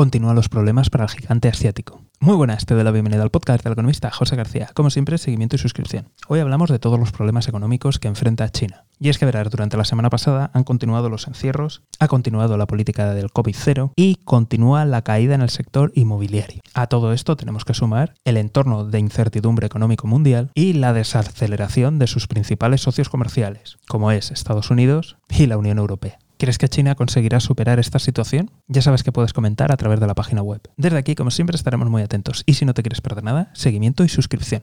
continúan los problemas para el gigante asiático. Muy buenas, te doy la bienvenida al podcast del economista José García. Como siempre, seguimiento y suscripción. Hoy hablamos de todos los problemas económicos que enfrenta China. Y es que verás, durante la semana pasada han continuado los encierros, ha continuado la política del COVID-0 y continúa la caída en el sector inmobiliario. A todo esto tenemos que sumar el entorno de incertidumbre económico mundial y la desaceleración de sus principales socios comerciales, como es Estados Unidos y la Unión Europea. ¿Crees que China conseguirá superar esta situación? Ya sabes que puedes comentar a través de la página web. Desde aquí, como siempre, estaremos muy atentos y si no te quieres perder nada, seguimiento y suscripción.